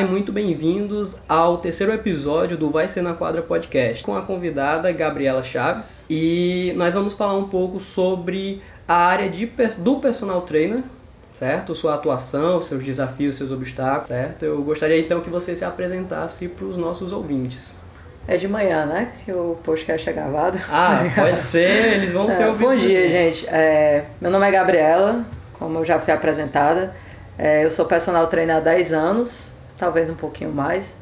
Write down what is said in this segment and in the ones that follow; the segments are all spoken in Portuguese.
Olá e muito bem-vindos ao terceiro episódio do Vai Ser na Quadra Podcast, com a convidada Gabriela Chaves. E nós vamos falar um pouco sobre a área de, do personal trainer, certo? Sua atuação, seus desafios, seus obstáculos, certo? Eu gostaria então que você se apresentasse para os nossos ouvintes. É de manhã, né? Que o podcast é gravado. Ah, pode ser, eles vão ser é, ouvidos. Bom dia, gente. É, meu nome é Gabriela, como eu já fui apresentada. É, eu sou personal trainer há 10 anos, talvez um pouquinho mais.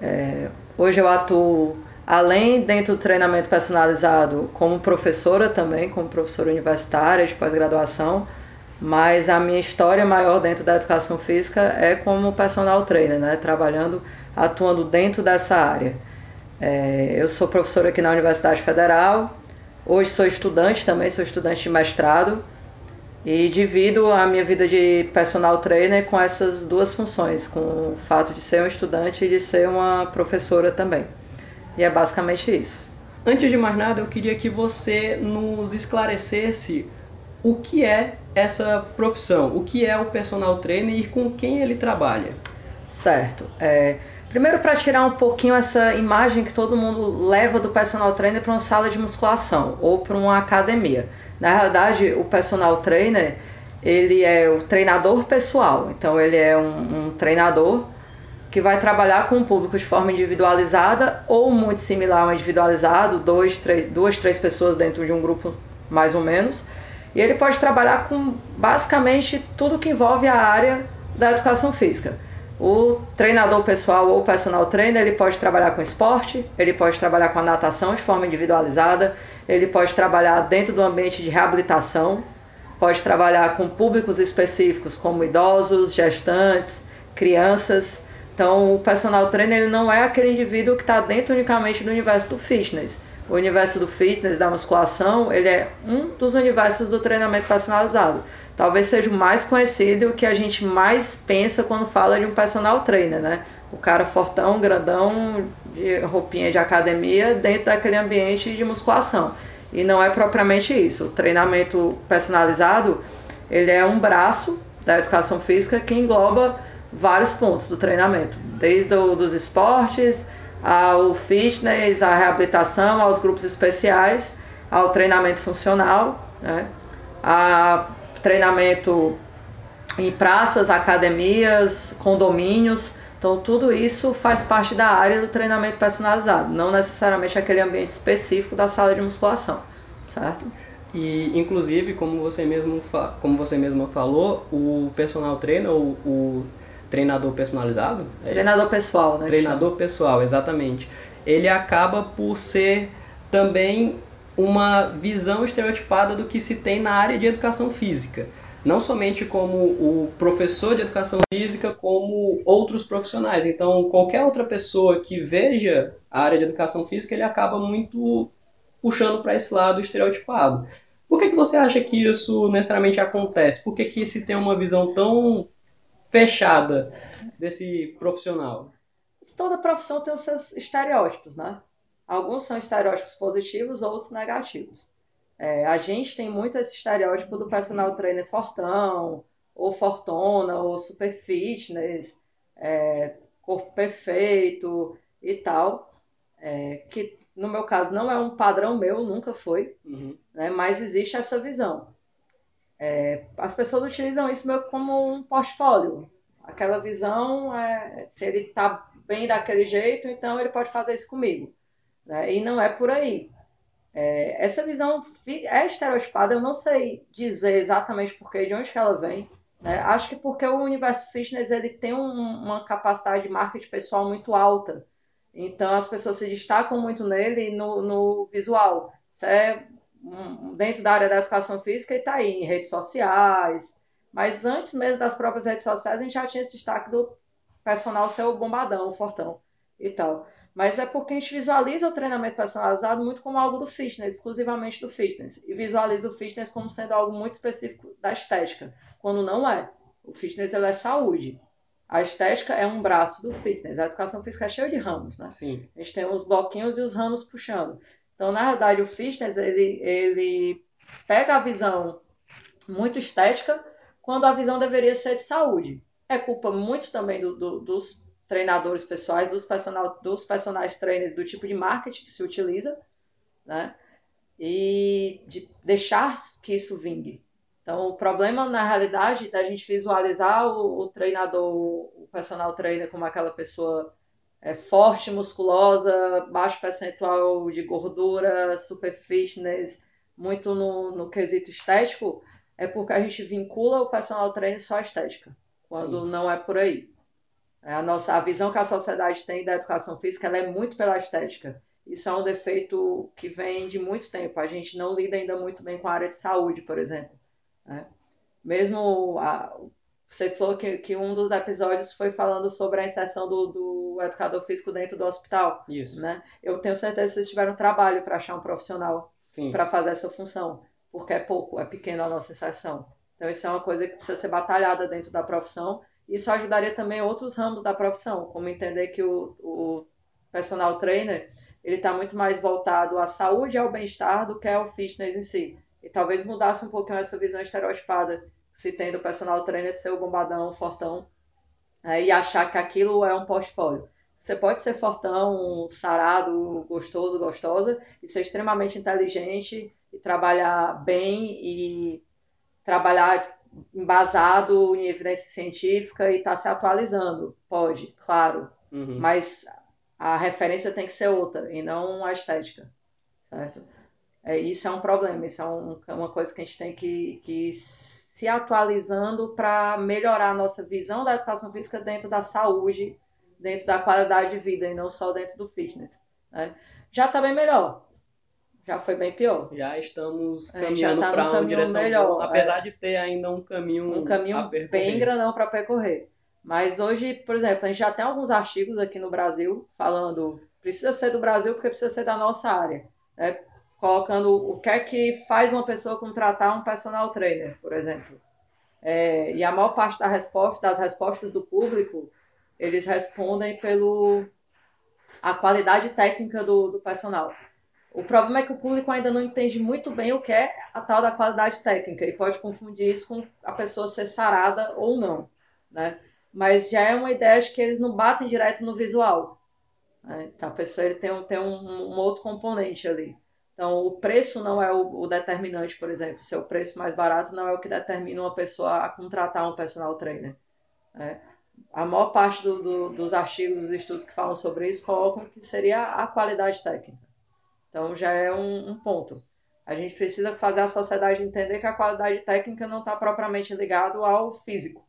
É, hoje eu atuo, além dentro do treinamento personalizado, como professora também, como professora universitária de pós-graduação, mas a minha história maior dentro da educação física é como personal trainer, né? trabalhando, atuando dentro dessa área. É, eu sou professora aqui na Universidade Federal, hoje sou estudante também, sou estudante de mestrado e divido a minha vida de personal trainer com essas duas funções, com o fato de ser um estudante e de ser uma professora também. E é basicamente isso. Antes de mais nada, eu queria que você nos esclarecesse o que é essa profissão, o que é o personal trainer e com quem ele trabalha. Certo. É, primeiro, para tirar um pouquinho essa imagem que todo mundo leva do personal trainer para uma sala de musculação ou para uma academia. Na realidade, o personal trainer ele é o treinador pessoal. Então, ele é um, um treinador que vai trabalhar com o público de forma individualizada ou muito similar ao individualizado, dois, três, duas, três pessoas dentro de um grupo mais ou menos. E ele pode trabalhar com basicamente tudo que envolve a área da educação física. O treinador pessoal ou personal trainer, ele pode trabalhar com esporte, ele pode trabalhar com a natação de forma individualizada, ele pode trabalhar dentro do ambiente de reabilitação, pode trabalhar com públicos específicos como idosos, gestantes, crianças. Então, o personal trainer ele não é aquele indivíduo que está dentro unicamente do universo do fitness. O universo do fitness, da musculação, ele é um dos universos do treinamento personalizado. Talvez seja o mais conhecido e o que a gente mais pensa quando fala de um personal trainer, né? O cara fortão, grandão, de roupinha de academia dentro daquele ambiente de musculação. E não é propriamente isso. O treinamento personalizado, ele é um braço da educação física que engloba vários pontos do treinamento, desde os esportes, ao fitness, à reabilitação, aos grupos especiais, ao treinamento funcional, né? a treinamento em praças, academias, condomínios. Então, tudo isso faz parte da área do treinamento personalizado, não necessariamente aquele ambiente específico da sala de musculação, certo? E, inclusive, como você mesmo, como você mesma falou, o personal trainer, o, o treinador personalizado? É treinador pessoal, né? Treinador pessoal, exatamente. Ele acaba por ser também uma visão estereotipada do que se tem na área de educação física não somente como o professor de educação física, como outros profissionais. Então, qualquer outra pessoa que veja a área de educação física, ele acaba muito puxando para esse lado estereotipado. Por que, que você acha que isso necessariamente acontece? Por que, que se tem uma visão tão fechada desse profissional? Toda profissão tem os seus estereótipos, né? Alguns são estereótipos positivos, outros negativos. É, a gente tem muito esse estereótipo do personal trainer fortão, ou fortona, ou super fitness, é, corpo perfeito e tal, é, que no meu caso não é um padrão meu, nunca foi, uhum. né, mas existe essa visão. É, as pessoas utilizam isso meio como um portfólio. Aquela visão, é, se ele está bem daquele jeito, então ele pode fazer isso comigo. Né? E não é por aí. É, essa visão é estereotipada, eu não sei dizer exatamente porquê, de onde que ela vem. Né? Acho que porque o universo fitness ele tem um, uma capacidade de marketing pessoal muito alta. Então as pessoas se destacam muito nele no, no visual. Isso é um, dentro da área da educação física e está aí em redes sociais. Mas antes mesmo das próprias redes sociais, a gente já tinha esse destaque do personal ser o bombadão, o fortão e tal mas é porque a gente visualiza o treinamento personalizado muito como algo do fitness, exclusivamente do fitness, e visualiza o fitness como sendo algo muito específico da estética, quando não é. O fitness é saúde. A estética é um braço do fitness. A educação física é cheia de ramos, né? Sim. A gente tem os bloquinhos e os ramos puxando. Então, na verdade, o fitness ele, ele pega a visão muito estética quando a visão deveria ser de saúde. É culpa muito também do, do, dos treinadores pessoais, dos, personal, dos personagens trainers, do tipo de marketing que se utiliza, né? E de deixar que isso vingue. Então, o problema, na realidade, da gente visualizar o, o treinador, o personal trainer como aquela pessoa é, forte, musculosa, baixo percentual de gordura, super fitness, muito no, no quesito estético, é porque a gente vincula o personal trainer só à estética, quando Sim. não é por aí. É a nossa a visão que a sociedade tem da educação física ela é muito pela estética. Isso é um defeito que vem de muito tempo. A gente não lida ainda muito bem com a área de saúde, por exemplo. Né? Mesmo a, você falou que, que, um dos episódios foi falando sobre a inserção do, do educador físico dentro do hospital. Isso. Né? Eu tenho certeza que vocês tiveram trabalho para achar um profissional para fazer essa função, porque é pouco, é pequeno a nossa inserção. Então, isso é uma coisa que precisa ser batalhada dentro da profissão. Isso ajudaria também outros ramos da profissão, como entender que o, o personal trainer ele está muito mais voltado à saúde e ao bem-estar do que ao fitness em si. E talvez mudasse um pouquinho essa visão estereotipada se tem do personal trainer de ser o bombadão, o fortão, é, e achar que aquilo é um portfólio. Você pode ser fortão, sarado, gostoso, gostosa, e ser extremamente inteligente e trabalhar bem e trabalhar embasado em evidência científica e estar tá se atualizando. Pode, claro. Uhum. Mas a referência tem que ser outra e não a estética, certo? É, isso é um problema, isso é um, uma coisa que a gente tem que, que se atualizando para melhorar a nossa visão da educação física dentro da saúde, dentro da qualidade de vida e não só dentro do fitness. Né? Já está bem melhor, já foi bem pior. Já estamos caminhando tá para uma direção melhor, boa, apesar é. de ter ainda um caminho um caminho bem grandão para percorrer. Mas hoje, por exemplo, a gente já tem alguns artigos aqui no Brasil falando precisa ser do Brasil porque precisa ser da nossa área. Né? Colocando o que é que faz uma pessoa contratar um personal trainer, por exemplo. É, e a maior parte da resposta, das respostas do público, eles respondem pelo a qualidade técnica do, do personal. O problema é que o público ainda não entende muito bem o que é a tal da qualidade técnica e pode confundir isso com a pessoa ser sarada ou não, né? mas já é uma ideia de que eles não batem direto no visual. Né? Então, a pessoa ele tem, tem um, um, outro componente ali. Então, o preço não é o, o, determinante, por exemplo. Se é o preço mais barato, não é o que determina uma pessoa a contratar um personal trainer. Né? A maior parte do, do, dos artigos, dos estudos que falam sobre isso, colocam que seria a qualidade técnica. Então, já é um, um ponto. A gente precisa fazer a sociedade entender que a qualidade técnica não está propriamente ligado ao físico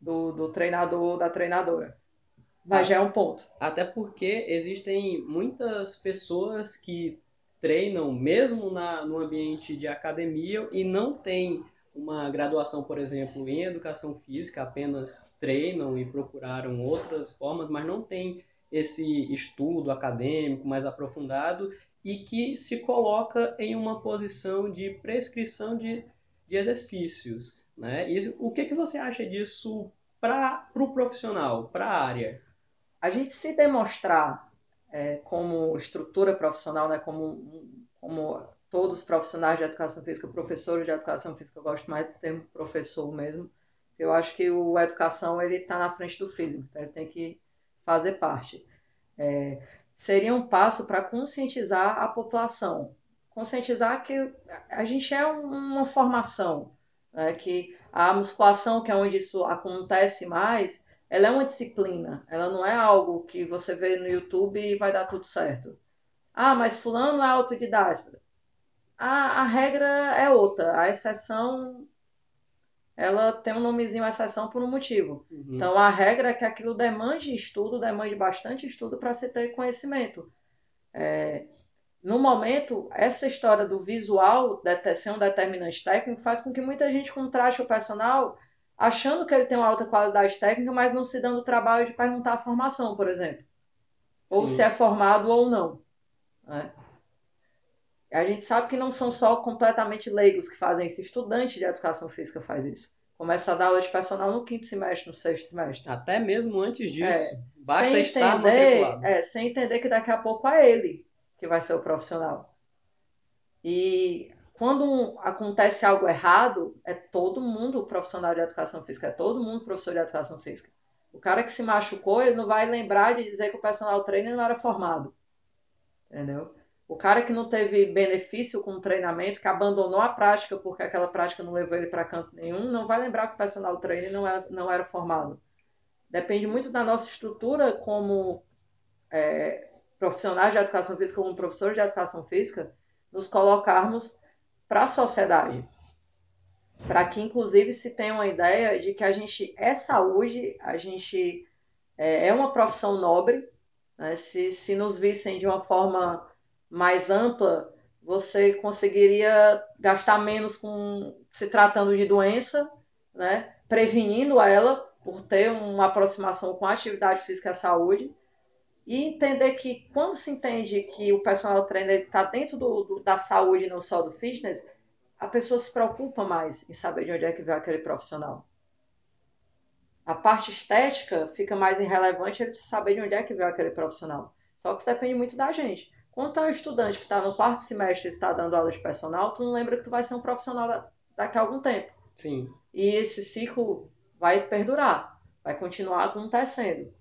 do, do treinador da treinadora. Mas já é um ponto. Até porque existem muitas pessoas que treinam mesmo na, no ambiente de academia e não têm uma graduação, por exemplo, em educação física, apenas treinam e procuraram outras formas, mas não tem esse estudo acadêmico mais aprofundado e que se coloca em uma posição de prescrição de, de exercícios. Né? E o que, que você acha disso para o pro profissional, para a área? A gente se demonstrar é, como estrutura profissional, né, como, como todos os profissionais de educação física, professores de educação física, eu gosto mais do termo professor mesmo, eu acho que o educação ele está na frente do físico, então ele tem que fazer parte. É, seria um passo para conscientizar a população, conscientizar que a gente é uma formação, né, que a musculação, que é onde isso acontece mais, ela é uma disciplina, ela não é algo que você vê no YouTube e vai dar tudo certo. Ah, mas fulano é autodidata. A, a regra é outra, a exceção ela tem um nomezinho exceção por um motivo. Uhum. Então a regra é que aquilo demande estudo, demande bastante estudo para se ter conhecimento. É, no momento, essa história do visual ser um determinante técnico faz com que muita gente contraste o personal achando que ele tem uma alta qualidade técnica, mas não se dando o trabalho de perguntar a formação, por exemplo. Ou Sim. se é formado ou não. Né? A gente sabe que não são só completamente leigos que fazem isso. Estudante de educação física faz isso. Começa a dar aula de personal no quinto semestre, no sexto semestre. Até mesmo antes disso. É, basta sem estar entender, é, sem entender que daqui a pouco é ele que vai ser o profissional. E quando acontece algo errado, é todo mundo profissional de educação física, é todo mundo professor de educação física. O cara que se machucou, ele não vai lembrar de dizer que o personal trainer não era formado. Entendeu? O cara que não teve benefício com o treinamento, que abandonou a prática porque aquela prática não levou ele para canto nenhum, não vai lembrar que o personal trainer não era, não era formado. Depende muito da nossa estrutura como é, profissionais de educação física, como professores de educação física, nos colocarmos para a sociedade. Para que, inclusive, se tenha uma ideia de que a gente é saúde, a gente é, é uma profissão nobre. Né? Se, se nos vissem de uma forma mais ampla, você conseguiria gastar menos com se tratando de doença, né? prevenindo ela por ter uma aproximação com a atividade física e a saúde, e entender que quando se entende que o personal trainer está dentro do, do, da saúde, não só do fitness, a pessoa se preocupa mais em saber de onde é que veio aquele profissional. A parte estética fica mais irrelevante ele precisa saber de onde é que veio aquele profissional. Só que isso depende muito da gente. Quando tu é um estudante que está no quarto semestre e está dando aula de personal, tu não lembra que tu vai ser um profissional daqui a algum tempo. Sim. E esse ciclo vai perdurar, vai continuar acontecendo.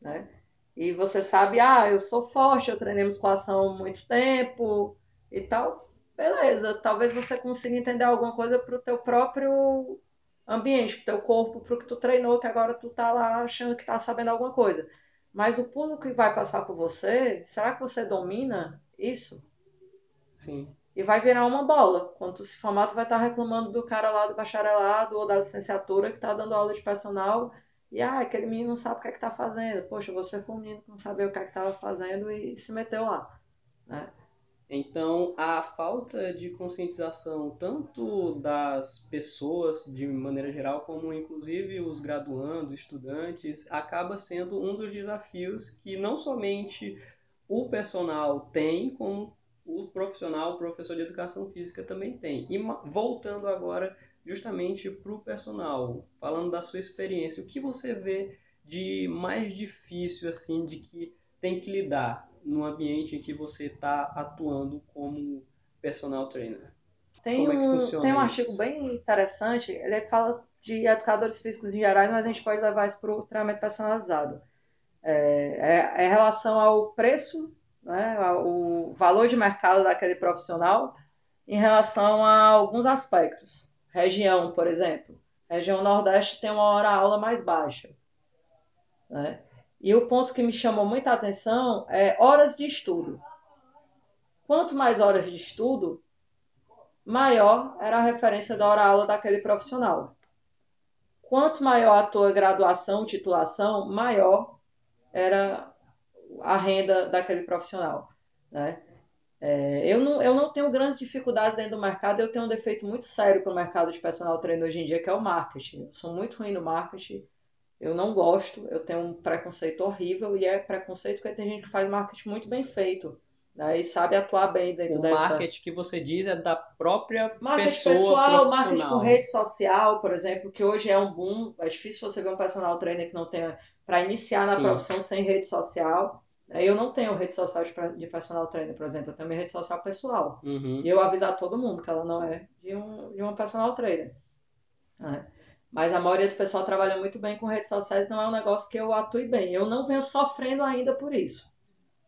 Né? E você sabe, ah, eu sou forte, eu treinei musculação há muito tempo e tal. Beleza, talvez você consiga entender alguma coisa para o teu próprio ambiente, para o teu corpo, para o que tu treinou, que agora tu tá lá achando que tá sabendo alguma coisa. Mas o público que vai passar por você, será que você domina isso? Sim. E vai virar uma bola. Quando tu se formar, tu vai estar tá reclamando do cara lá do bacharelado ou da licenciatura que está dando aula de personal e ah, aquele menino não sabe o que é que tá fazendo. Poxa, você foi um menino que não sabia o que é que estava fazendo e se meteu lá. Né? Então, a falta de conscientização, tanto das pessoas de maneira geral, como inclusive os graduandos, estudantes, acaba sendo um dos desafios que não somente o personal tem, como o profissional, o professor de educação física também tem. E voltando agora justamente para o personal, falando da sua experiência, o que você vê de mais difícil assim, de que tem que lidar no ambiente em que você está atuando como personal trainer? Tem Como um, é que tem um artigo bem interessante, ele fala de educadores físicos em geral, mas a gente pode levar isso para o treinamento personalizado. É, é, é relação ao preço, né, o valor de mercado daquele profissional em relação a alguns aspectos região, por exemplo. região Nordeste tem uma hora aula mais baixa. Né? E o ponto que me chamou muita atenção é horas de estudo. Quanto mais horas de estudo, maior era a referência da hora-aula daquele profissional. Quanto maior a tua graduação, titulação, maior era a renda daquele profissional. Né? É, eu, não, eu não tenho grandes dificuldades dentro do mercado, eu tenho um defeito muito sério para o mercado de personal trainer hoje em dia, que é o marketing. Eu sou muito ruim no marketing, eu não gosto, eu tenho um preconceito horrível, e é preconceito porque tem gente que faz marketing muito bem feito. Né, e sabe atuar bem dentro o dessa... O marketing que você diz é da própria marketing pessoa pessoal, marketing com rede social, por exemplo, que hoje é um boom. É difícil você ver um personal trainer que não tenha para iniciar na Sim. profissão sem rede social. Eu não tenho rede social de personal trainer, por exemplo, eu tenho minha rede social pessoal. Uhum. E eu avisar todo mundo que ela não é de, um, de uma personal trainer. É. Mas a maioria do pessoal trabalha muito bem com redes sociais, não é um negócio que eu atue bem. Eu não venho sofrendo ainda por isso.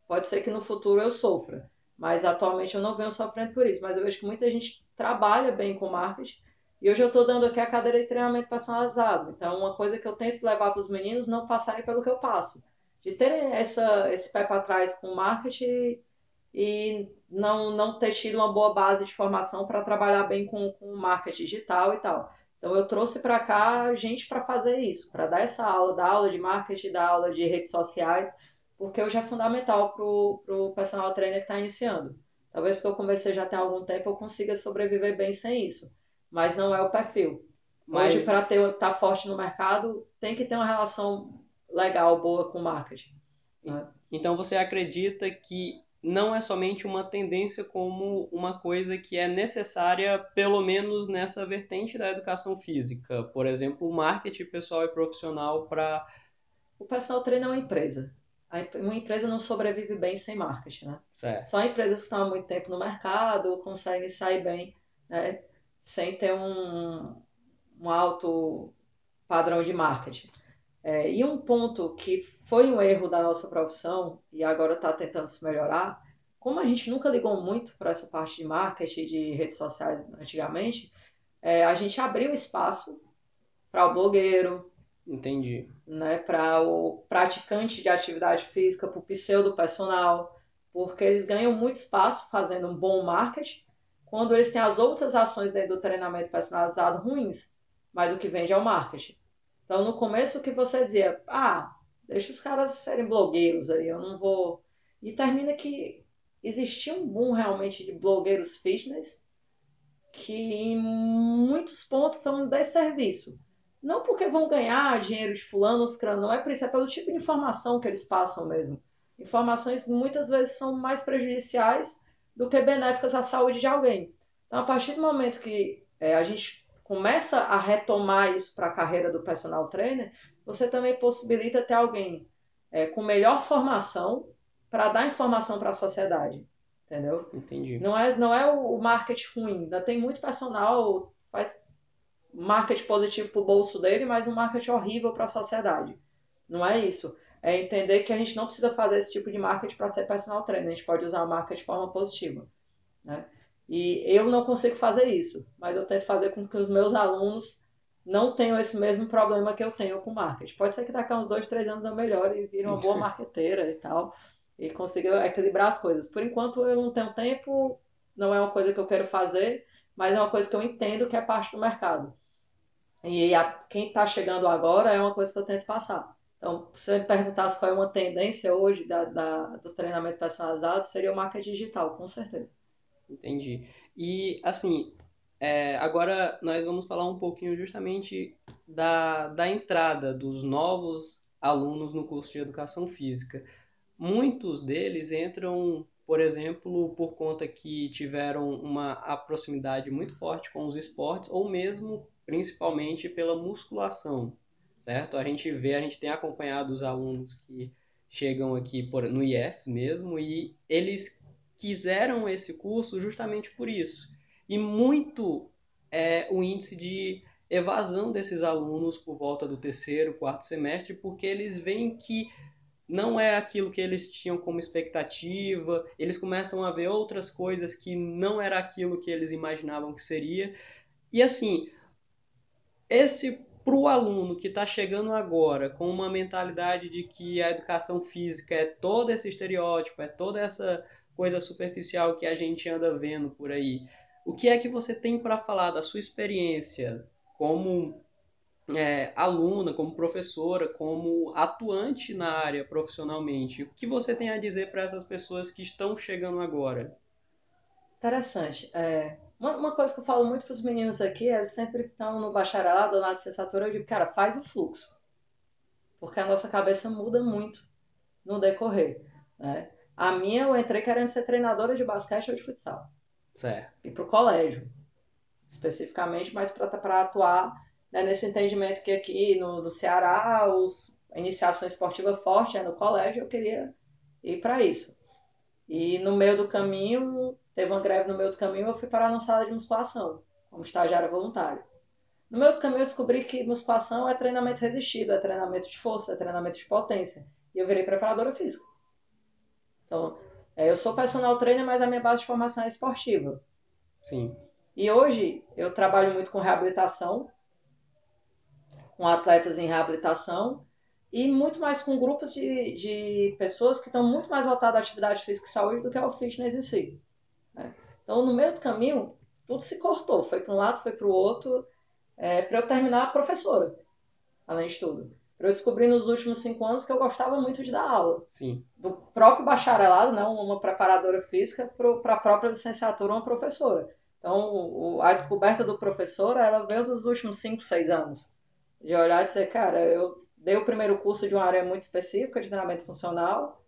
Pode ser que no futuro eu sofra, mas atualmente eu não venho sofrendo por isso. Mas eu vejo que muita gente trabalha bem com marketing e hoje eu estou dando aqui a cadeira de treinamento personalizado. Então, uma coisa que eu tento levar para os meninos não passarem pelo que eu passo de ter essa, esse pé para trás com marketing e não, não ter tido uma boa base de formação para trabalhar bem com, com marketing digital e tal. Então eu trouxe para cá gente para fazer isso, para dar essa aula, dar aula de marketing, dar aula de redes sociais, porque hoje é fundamental para o personal trainer que está iniciando. Talvez porque eu comecei já tem algum tempo eu consiga sobreviver bem sem isso, mas não é o perfil. Mas... Hoje, para estar tá forte no mercado, tem que ter uma relação legal, boa com marketing. Né? Então você acredita que não é somente uma tendência como uma coisa que é necessária, pelo menos nessa vertente da educação física. Por exemplo, o marketing pessoal e profissional para. O personal treino é uma empresa. Uma empresa não sobrevive bem sem marketing, né? Certo. Só empresas que estão há muito tempo no mercado conseguem sair bem, né? Sem ter um, um alto padrão de marketing. É, e um ponto que foi um erro da nossa profissão e agora está tentando se melhorar, como a gente nunca ligou muito para essa parte de marketing de redes sociais antigamente, é, a gente abriu espaço para o blogueiro, Entendi. Né, para o praticante de atividade física, para o pseudo personal, porque eles ganham muito espaço fazendo um bom marketing, quando eles têm as outras ações dentro do treinamento personalizado ruins, mas o que vende é o marketing. Então, no começo, o que você dizia, ah, deixa os caras serem blogueiros aí, eu não vou. E termina que existia um boom realmente de blogueiros fitness que em muitos pontos são desserviço. Não porque vão ganhar dinheiro de fulano ou ciclano, não é por isso, é pelo tipo de informação que eles passam mesmo. Informações muitas vezes são mais prejudiciais do que benéficas à saúde de alguém. Então, a partir do momento que é, a gente começa a retomar isso para a carreira do personal trainer, você também possibilita ter alguém é, com melhor formação para dar informação para a sociedade. Entendeu? Entendi. Não é, não é o marketing ruim. Ainda tem muito personal, faz marketing positivo para o bolso dele, mas um marketing horrível para a sociedade. Não é isso. É entender que a gente não precisa fazer esse tipo de marketing para ser personal trainer. A gente pode usar a marca de forma positiva. Né? E eu não consigo fazer isso, mas eu tento fazer com que os meus alunos não tenham esse mesmo problema que eu tenho com marketing. Pode ser que daqui a uns dois, três anos eu melhore e vire uma boa marqueteira e tal, e consiga equilibrar as coisas. Por enquanto eu não tenho tempo, não é uma coisa que eu quero fazer, mas é uma coisa que eu entendo que é parte do mercado. E a, quem está chegando agora é uma coisa que eu tento passar. Então, se você me perguntasse qual é uma tendência hoje da, da, do treinamento personalizado, seria o marketing digital, com certeza. Entendi. E, assim, é, agora nós vamos falar um pouquinho justamente da, da entrada dos novos alunos no curso de Educação Física. Muitos deles entram, por exemplo, por conta que tiveram uma proximidade muito forte com os esportes ou mesmo principalmente pela musculação, certo? A gente vê, a gente tem acompanhado os alunos que chegam aqui por, no IEFs mesmo e eles quiseram esse curso justamente por isso. E muito é o índice de evasão desses alunos por volta do terceiro, quarto semestre, porque eles veem que não é aquilo que eles tinham como expectativa, eles começam a ver outras coisas que não era aquilo que eles imaginavam que seria. E assim, esse para o aluno que está chegando agora com uma mentalidade de que a educação física é todo esse estereótipo, é toda essa coisa superficial que a gente anda vendo por aí, o que é que você tem para falar da sua experiência como é, aluna, como professora, como atuante na área profissionalmente? O que você tem a dizer para essas pessoas que estão chegando agora? Interessante. É, uma, uma, coisa que eu falo muito para os meninos aqui, eles sempre estão no bacharelado ou na licenciatura, eu digo, cara, faz o fluxo. Porque a nossa cabeça muda muito no decorrer. Né? A minha, eu entrei querendo ser treinadora de basquete ou de futsal. Certo. E para o colégio, especificamente, mas para atuar né, nesse entendimento que aqui no, no Ceará, os, a iniciação esportiva forte é no colégio, eu queria ir para isso. E no meio do caminho, teve uma greve no meio do caminho, eu fui parar numa sala de musculação, como estagiário voluntário. No meio do caminho, eu descobri que musculação é treinamento resistido, é treinamento de força, é treinamento de potência. E eu virei preparadora física. Então, é, eu sou personal trainer, mas a minha base de formação é esportiva. Sim. E hoje eu trabalho muito com reabilitação, com atletas em reabilitação e muito mais com grupos de, de pessoas que estão muito mais voltadas à atividade física e saúde do que ao fitness em si. Né? Então, no meio do caminho, tudo se cortou. Foi para um lado, foi para o outro, é, para eu terminar professora, além de tudo. Eu descobrir nos últimos cinco anos que eu gostava muito de dar aula. Sim. Do próprio bacharelado, né, uma preparadora física, para a própria licenciatura, uma professora. Então, o, a descoberta do professor, ela veio dos últimos cinco, seis anos. De olhar e dizer, cara, eu dei o primeiro curso de uma área muito específica, de treinamento funcional.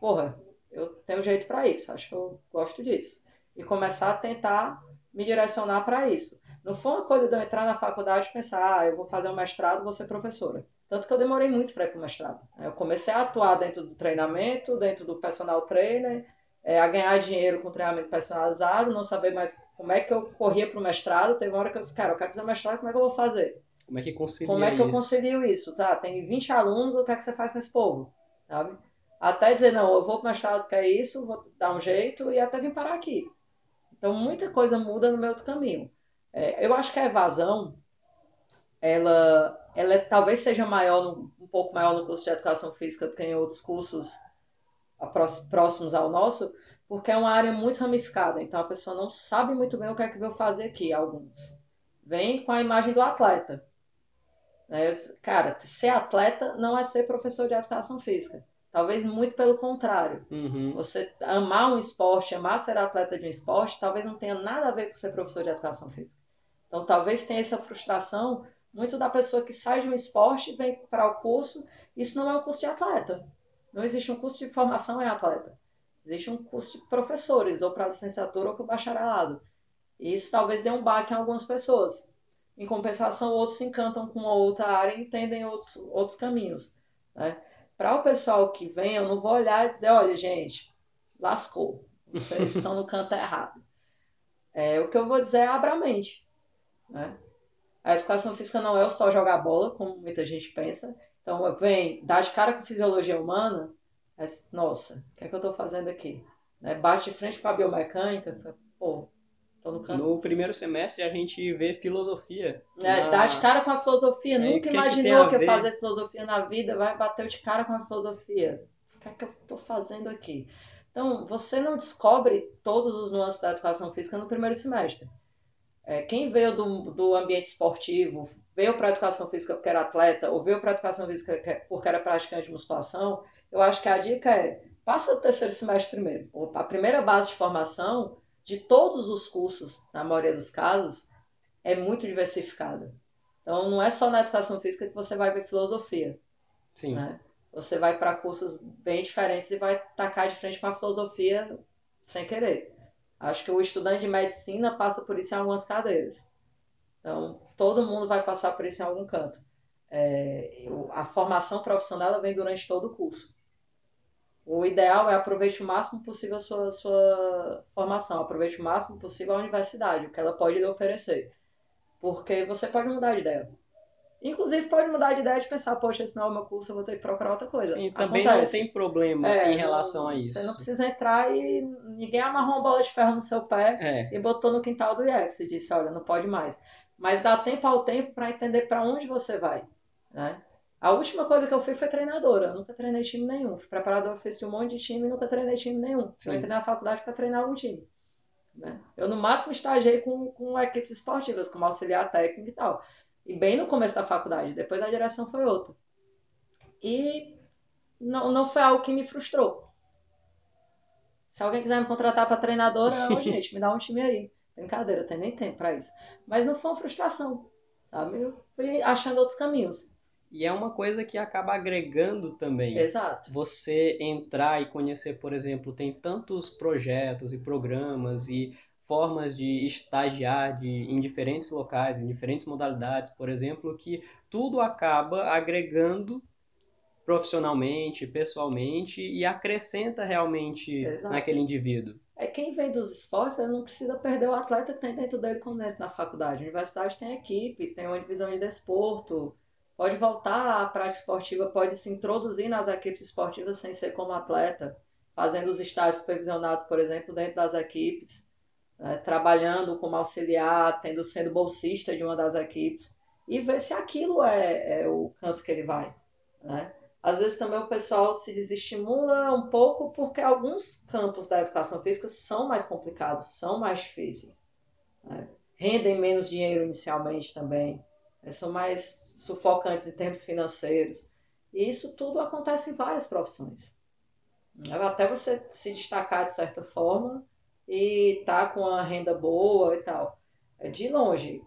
Porra, eu tenho jeito para isso, acho que eu gosto disso. E começar a tentar me direcionar para isso. Não foi uma coisa de eu entrar na faculdade e pensar, ah, eu vou fazer um mestrado, vou ser professora. Tanto que eu demorei muito para ir para o mestrado. Eu comecei a atuar dentro do treinamento, dentro do personal trainer, é, a ganhar dinheiro com treinamento personalizado, não saber mais como é que eu corria para o mestrado. Teve uma hora que eu disse, cara, eu quero fazer mestrado, como é que eu vou fazer? Como é que concilia Como é que eu concilio isso? Tá, tem 20 alunos, o que é que você faz com esse povo? Sabe? Até dizer, não, eu vou para o mestrado que é isso, vou dar um jeito e até vir parar aqui. Então, muita coisa muda no meu caminho. É, eu acho que a evasão, ela, ela é, talvez seja maior, um pouco maior no curso de educação física do que em outros cursos próximos ao nosso, porque é uma área muito ramificada. Então, a pessoa não sabe muito bem o que é que eu fazer aqui, alguns. Vem com a imagem do atleta. É, cara, ser atleta não é ser professor de educação física. Talvez muito pelo contrário. Uhum. Você amar um esporte, amar ser atleta de um esporte, talvez não tenha nada a ver com ser professor de educação física. Então, talvez tenha essa frustração muito da pessoa que sai de um esporte vem para o curso. Isso não é um curso de atleta. Não existe um curso de formação em atleta. Existe um curso de professores, ou para licenciatura ou para bacharelado. E isso talvez dê um baque em algumas pessoas. Em compensação, outros se encantam com uma outra área e entendem outros, outros caminhos. Né? Para o pessoal que vem, eu não vou olhar e dizer, olha, gente, lascou. Vocês estão no canto errado. É, o que eu vou dizer é abra a mente. Né? A educação física não é só jogar bola, como muita gente pensa. Então, vem, dá de cara com fisiologia humana, é, nossa, o que é que eu estou fazendo aqui? Né? Bate de frente com a biomecânica, pô, no, no, primeiro semestre a gente vê filosofia. É, na... dá de cara com a filosofia. É, Nunca que imaginou que, que ia fazer filosofia na vida, vai bater de cara com a filosofia. O que é que eu estou fazendo aqui? Então, você não descobre todos os nuances da educação física no primeiro semestre. É, quem veio do, do ambiente esportivo, veio para a educação física porque era atleta, ou veio para a educação física porque era praticante de musculação, eu acho que a dica é passa o terceiro semestre primeiro. A primeira base de formação de todos os cursos, na maioria dos casos, é muito diversificada. Então, não é só na educação física que você vai ver filosofia. Sim. Né? Você vai para cursos bem diferentes e vai tacar de frente com a filosofia sem querer. Acho que o estudante de medicina passa por isso em algumas cadeiras. Então, todo mundo vai passar por isso em algum canto. É, a formação profissional vem durante todo o curso. O ideal é aproveite o máximo possível a sua, sua formação, aproveite o máximo possível a universidade, o que ela pode lhe oferecer. Porque você pode mudar de ideia. Inclusive, pode mudar de ideia de pensar, poxa, esse não é o meu curso, eu vou ter que procurar outra coisa. Sim, também Acontece. não tem problema é, em relação a isso. Você não precisa entrar e ninguém amarrou uma bola de ferro no seu pé é. e botou no quintal do IEF e disse, olha, não pode mais. Mas dá tempo ao tempo para entender para onde você vai. Né? A última coisa que eu fui foi treinadora. Eu nunca treinei time nenhum. Fui preparador, fiz um monte de time e nunca treinei time nenhum. Sim. Eu entrei na faculdade para treinar algum time. Né? Eu, no máximo, estagiei com, com equipes esportivas, como auxiliar técnico e tal. E bem no começo da faculdade. Depois a direção foi outra. E não, não foi algo que me frustrou. Se alguém quiser me contratar para treinadora, oh, gente, me dá um time aí. Brincadeira, tem nem tempo para isso. Mas não foi uma frustração, sabe? Eu fui achando outros caminhos. E é uma coisa que acaba agregando também. Exato. Você entrar e conhecer, por exemplo, tem tantos projetos e programas e formas de estagiar de, em diferentes locais, em diferentes modalidades, por exemplo, que tudo acaba agregando profissionalmente, pessoalmente e acrescenta realmente Exato. naquele indivíduo. É quem vem dos esportes, não precisa perder o atleta que tem dentro dele quando entra na faculdade. A universidade tem equipe, tem uma divisão de desporto, pode voltar à prática esportiva, pode se introduzir nas equipes esportivas sem ser como atleta, fazendo os estágios supervisionados, por exemplo, dentro das equipes, né, trabalhando como auxiliar, tendo sendo bolsista de uma das equipes, e ver se aquilo é, é o canto que ele vai. Né? Às vezes também o pessoal se desestimula um pouco porque alguns campos da educação física são mais complicados, são mais difíceis. Né? Rendem menos dinheiro inicialmente também, né? são mais sufocantes em termos financeiros. E isso tudo acontece em várias profissões. Até você se destacar de certa forma e tá com a renda boa e tal. É de longe,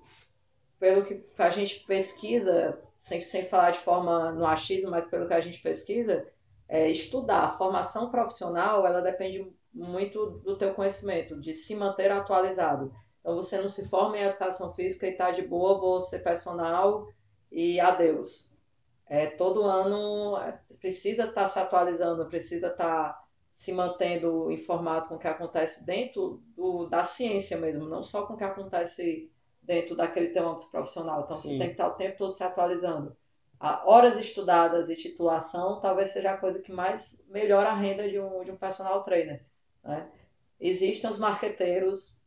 pelo que a gente pesquisa, sem, sem falar de forma no achismo, mas pelo que a gente pesquisa, é estudar. Formação profissional, ela depende muito do teu conhecimento, de se manter atualizado. Então, você não se forma em educação física e tá de boa, vou ser personal e adeus. É, todo ano é, precisa estar tá se atualizando, precisa estar tá se mantendo informado com o que acontece dentro do, da ciência mesmo, não só com o que acontece dentro daquele teu âmbito profissional. Então Sim. você tem que estar o tempo todo se atualizando. A horas estudadas e titulação talvez seja a coisa que mais melhora a renda de um, de um personal trainer. Né? Existem os marqueteiros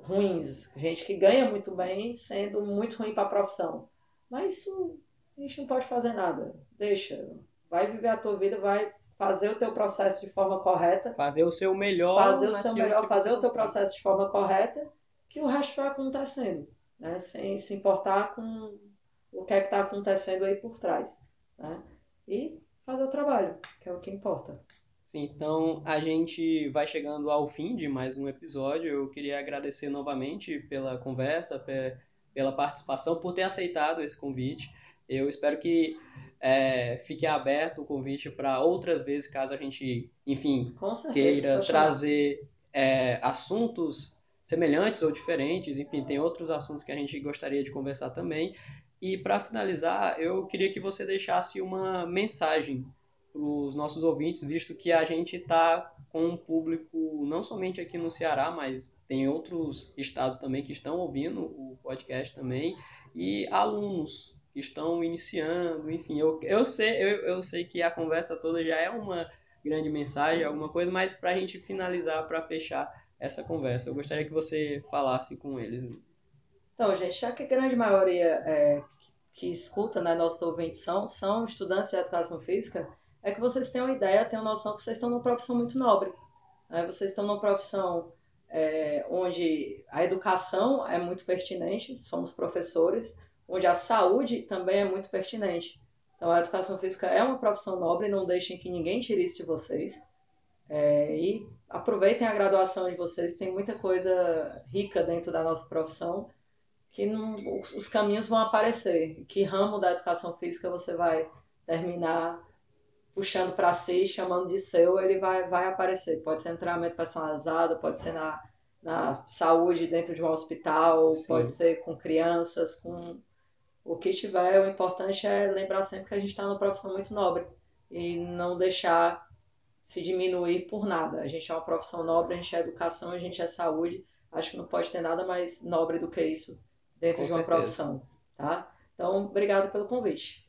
ruins, gente que ganha muito bem sendo muito ruim para a profissão. Mas isso a gente não pode fazer nada. Deixa. Vai viver a tua vida, vai fazer o teu processo de forma correta. Fazer o seu melhor. Fazer o seu melhor, fazer o teu processo de forma correta, que o resto vai acontecendo. Né? Sem se importar com o que é que está acontecendo aí por trás. Né? E fazer o trabalho, que é o que importa. Sim, então a gente vai chegando ao fim de mais um episódio. Eu queria agradecer novamente pela conversa, pela participação, por ter aceitado esse convite. Eu espero que é, fique aberto o convite para outras vezes, caso a gente, enfim, certeza, queira trazer é, assuntos semelhantes ou diferentes. Enfim, tem outros assuntos que a gente gostaria de conversar também. E para finalizar, eu queria que você deixasse uma mensagem para os nossos ouvintes, visto que a gente está com um público não somente aqui no Ceará, mas tem outros estados também que estão ouvindo o podcast também, e alunos estão iniciando, enfim, eu, eu, sei, eu, eu sei que a conversa toda já é uma grande mensagem, alguma coisa, mas para a gente finalizar, para fechar essa conversa, eu gostaria que você falasse com eles. Então, gente, já que a grande maioria é, que escuta, né, nossos ouvintes são, são estudantes de educação física, é que vocês tenham ideia, tenham noção que vocês estão numa profissão muito nobre. Né? Vocês estão numa profissão é, onde a educação é muito pertinente, somos professores, onde a saúde também é muito pertinente. Então, a educação física é uma profissão nobre, não deixem que ninguém tire isso de vocês. É, e aproveitem a graduação de vocês, tem muita coisa rica dentro da nossa profissão que não, os caminhos vão aparecer. Que ramo da educação física você vai terminar puxando para si, chamando de seu, ele vai, vai aparecer. Pode ser em treinamento personalizado, pode ser na, na saúde dentro de um hospital, Sim. pode ser com crianças, com o que tiver. O importante é lembrar sempre que a gente está numa profissão muito nobre e não deixar se diminuir por nada. A gente é uma profissão nobre, a gente é educação, a gente é saúde. Acho que não pode ter nada mais nobre do que isso dentro com de uma certeza. profissão, tá? Então, obrigado pelo convite.